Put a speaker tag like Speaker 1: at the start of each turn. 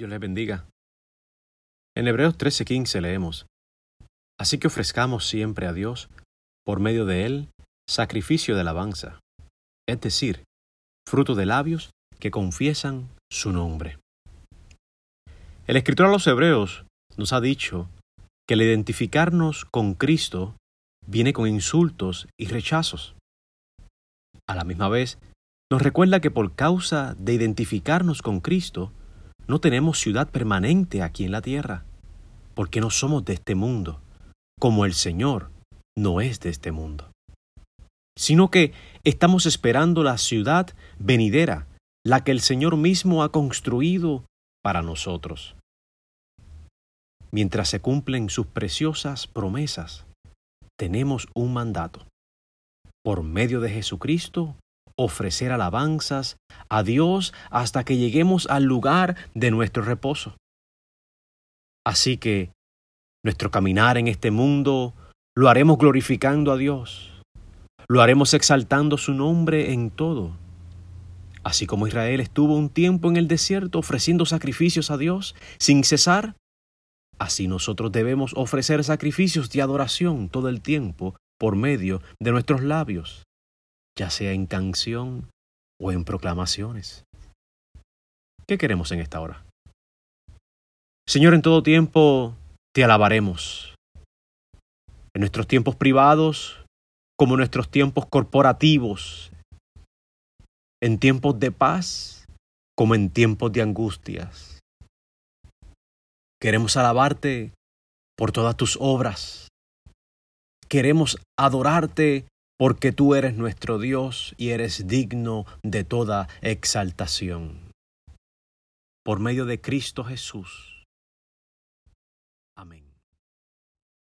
Speaker 1: Dios les bendiga. En Hebreos 13:15 leemos, Así que ofrezcamos siempre a Dios, por medio de Él, sacrificio de alabanza, es decir, fruto de labios que confiesan su nombre. El escritor a los Hebreos nos ha dicho que el identificarnos con Cristo viene con insultos y rechazos. A la misma vez, nos recuerda que por causa de identificarnos con Cristo, no tenemos ciudad permanente aquí en la tierra, porque no somos de este mundo, como el Señor no es de este mundo, sino que estamos esperando la ciudad venidera, la que el Señor mismo ha construido para nosotros. Mientras se cumplen sus preciosas promesas, tenemos un mandato. Por medio de Jesucristo, ofrecer alabanzas a Dios hasta que lleguemos al lugar de nuestro reposo. Así que nuestro caminar en este mundo lo haremos glorificando a Dios, lo haremos exaltando su nombre en todo. Así como Israel estuvo un tiempo en el desierto ofreciendo sacrificios a Dios sin cesar, así nosotros debemos ofrecer sacrificios de adoración todo el tiempo por medio de nuestros labios ya sea en canción o en proclamaciones. ¿Qué queremos en esta hora? Señor, en todo tiempo te alabaremos. En nuestros tiempos privados, como en nuestros tiempos corporativos, en tiempos de paz, como en tiempos de angustias. Queremos alabarte por todas tus obras. Queremos adorarte porque tú eres nuestro Dios y eres digno de toda exaltación. Por medio de Cristo Jesús,